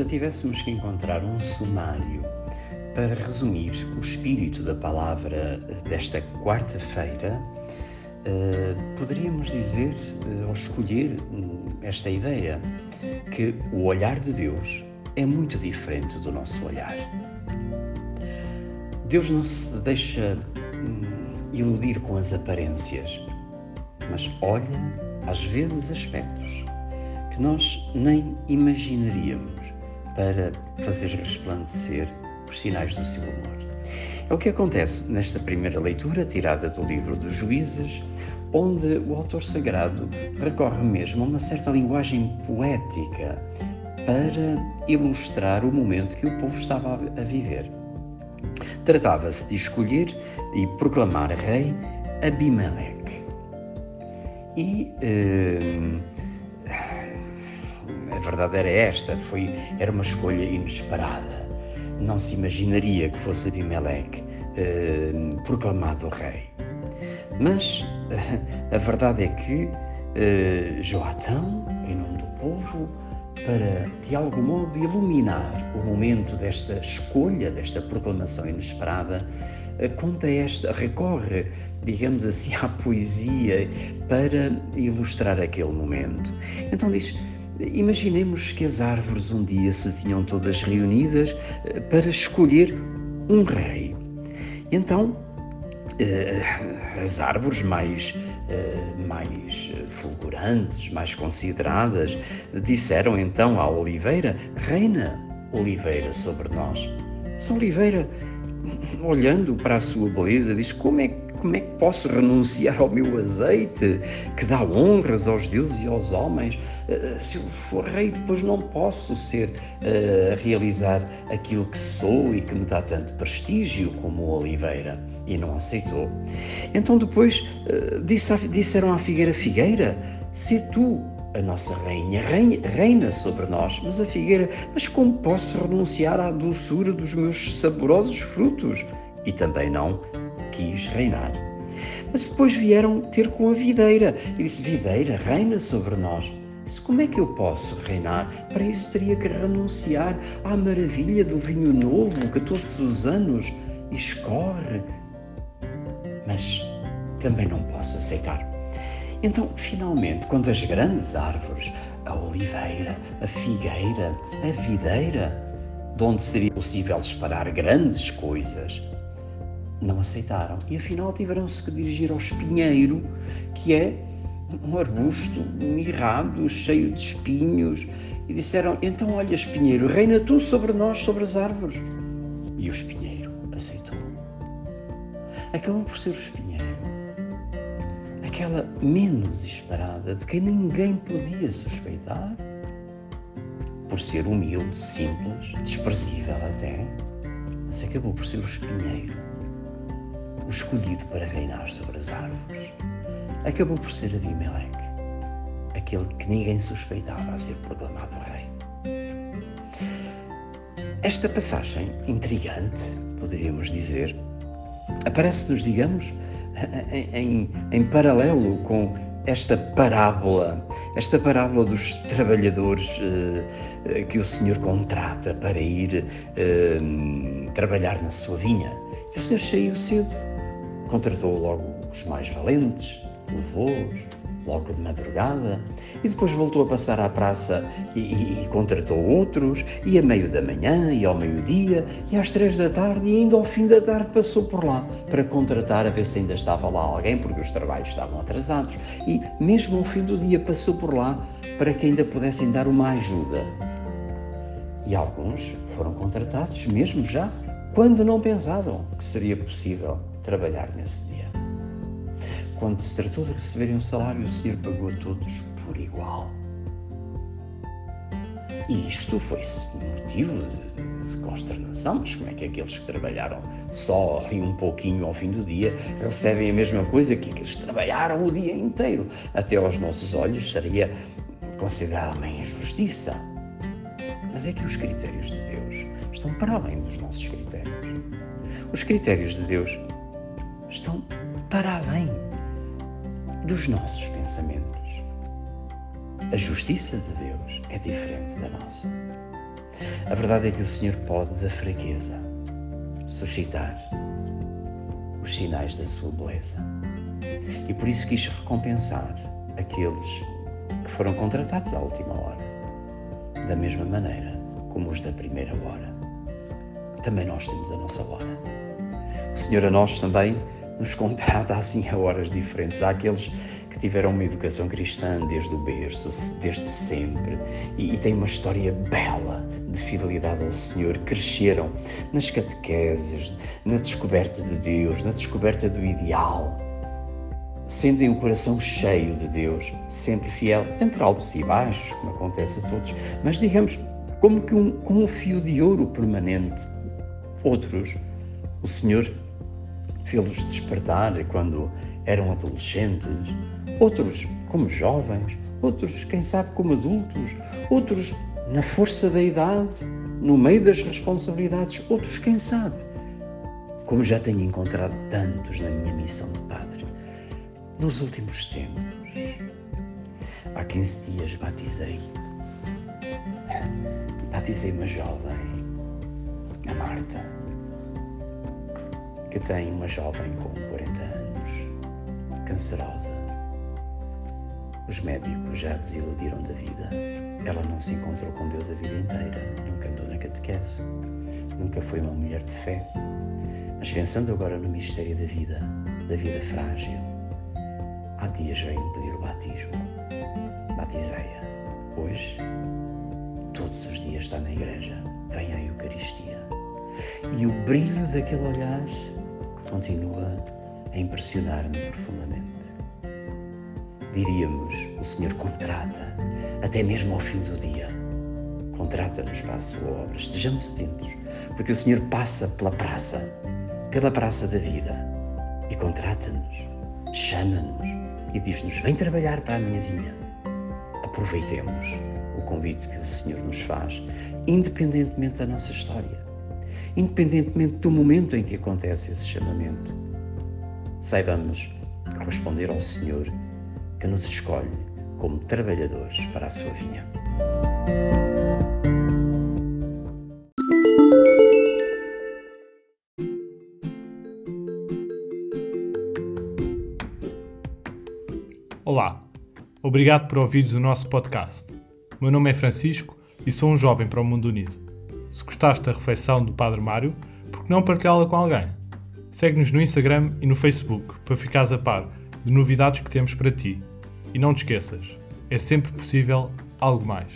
Se tivéssemos que encontrar um sumário para resumir o espírito da palavra desta quarta-feira, uh, poderíamos dizer uh, ou escolher um, esta ideia que o olhar de Deus é muito diferente do nosso olhar. Deus não se deixa um, iludir com as aparências, mas olha às vezes aspectos que nós nem imaginaríamos para fazer resplandecer os sinais do seu amor. É o que acontece nesta primeira leitura, tirada do livro dos Juízes, onde o autor sagrado recorre mesmo a uma certa linguagem poética para ilustrar o momento que o povo estava a viver. Tratava-se de escolher e proclamar rei Abimeleque. E eh, verdade era esta, foi, era uma escolha inesperada. Não se imaginaria que fosse Abimeleque eh, proclamado rei. Mas a verdade é que eh, Joatão, em nome do povo, para de algum modo iluminar o momento desta escolha, desta proclamação inesperada, eh, conta esta, recorre, digamos assim, à poesia para ilustrar aquele momento. Então diz: Imaginemos que as árvores um dia se tinham todas reunidas eh, para escolher um rei. Então, eh, as árvores mais, eh, mais fulgurantes, mais consideradas, disseram então à oliveira: Reina, oliveira sobre nós. Essa oliveira, olhando para a sua beleza, diz: Como é que como é que posso renunciar ao meu azeite, que dá honras aos deuses e aos homens? Eh, se eu for rei, depois não posso ser uh, realizar aquilo que sou e que me dá tanto prestígio como a oliveira. E não aceitou. Então depois disse, disseram à figueira: Figueira, se tu a nossa rainha reina sobre nós, mas a figueira, mas como posso renunciar à doçura dos meus saborosos frutos? E também não quis reinar. Mas depois vieram ter com a videira e disse: Videira, reina sobre nós. Disse: Como é que eu posso reinar? Para isso teria que renunciar à maravilha do vinho novo que todos os anos escorre. Mas também não posso aceitar. Então, finalmente, quando as grandes árvores, a oliveira, a figueira, a videira, de onde seria possível esperar grandes coisas, não aceitaram. E afinal tiveram-se que dirigir ao espinheiro, que é um arbusto mirrado, cheio de espinhos, e disseram: Então, olha, espinheiro, reina tu sobre nós, sobre as árvores. E o espinheiro aceitou. Acabou por ser o espinheiro, aquela menos esperada, de quem ninguém podia suspeitar, por ser humilde, simples, desprezível até, mas acabou por ser o espinheiro o escolhido para reinar sobre as árvores, acabou por ser Abimeleque, aquele que ninguém suspeitava a ser proclamado rei. Esta passagem intrigante, poderíamos dizer, aparece-nos, digamos, em, em, paralelo com esta parábola, esta parábola dos trabalhadores eh, que o Senhor contrata para ir eh, trabalhar na sua vinha. O Senhor saiu cedo Contratou logo os mais valentes, levou-os logo de madrugada, e depois voltou a passar à praça e, e, e, contratou outros, e a meio da manhã, e ao meio-dia, e às três da tarde, e ainda ao fim da tarde passou por lá para contratar a ver se ainda estava lá alguém, porque os trabalhos estavam atrasados, e mesmo ao fim do dia passou por lá para que ainda pudessem dar uma ajuda. E alguns foram contratados mesmo já quando não pensavam que seria possível trabalhar nesse dia. Quando se tratou de receberem um salário, o Senhor pagou a todos por igual. E isto foi motivo de, de, consternação, mas como é que aqueles que trabalharam só e um pouquinho ao fim do dia recebem a mesma coisa que aqueles que trabalharam o dia inteiro? Até aos nossos olhos seria considerada uma injustiça. Mas é que os critérios de Deus estão para além dos nossos critérios. Os critérios de Deus estão para além dos nossos pensamentos. A justiça de Deus é diferente da nossa. A verdade é que o Senhor pode, da fraqueza, suscitar os sinais da sua beleza. E por isso quis recompensar aqueles que foram contratados à última hora, da mesma maneira como os da primeira hora. Também nós temos a nossa hora. O Senhor a nós também nos contrata assim a horas diferentes. Há aqueles que tiveram uma educação cristã desde o berço, desde sempre, e, e têm uma história bela de fidelidade ao Senhor, cresceram nas catequeses, na descoberta de Deus, na descoberta do ideal. Sentem o coração cheio de Deus, sempre fiel, entre altos e baixos, como acontece a todos, mas digamos, como que um, com um fio de ouro permanente. Outros, o Senhor fê-los despertar quando eram adolescentes, outros como jovens, outros, quem sabe, como adultos, outros na força da idade, no meio das responsabilidades, outros, quem sabe, como já tenho encontrado tantos na minha missão de padre. Nos últimos tempos, há 15 dias batizei. Batizei uma jovem, a Marta, que tem uma jovem com 40 anos, cancerosa. Os médicos já desiludiram da vida. Ela não se encontrou com Deus a vida inteira, nunca andou na catequese, nunca foi uma mulher de fé. Mas pensando agora no mistério da vida, da vida frágil, há dias veio pedir o batismo. Batizei-a. Hoje, todos os dias está na igreja, vem à Eucaristia. E o brilho daquele olhar continua a impressionar-me profundamente. Diríamos, o Senhor contrata, até mesmo ao fim do dia. Contrata-nos para a sua obra. Estejamos atentos, porque o Senhor passa pela praça, pela praça da vida, e contrata-nos, chama-nos e diz-nos: Vem trabalhar para a minha vinha. Aproveitemos o convite que o Senhor nos faz, independentemente da nossa história independentemente do momento em que acontece esse chamamento. Saibamos corresponder ao Senhor que nos escolhe como trabalhadores para a sua vinha. Olá, obrigado por ouvires o nosso podcast. Meu nome é Francisco e sou um jovem para o mundo unido. Se gostaste da refeição do Padre Mário, por que não partilhá-la com alguém? Segue-nos no Instagram e no Facebook para ficares a par de novidades que temos para ti. E não te esqueças, é sempre possível algo mais.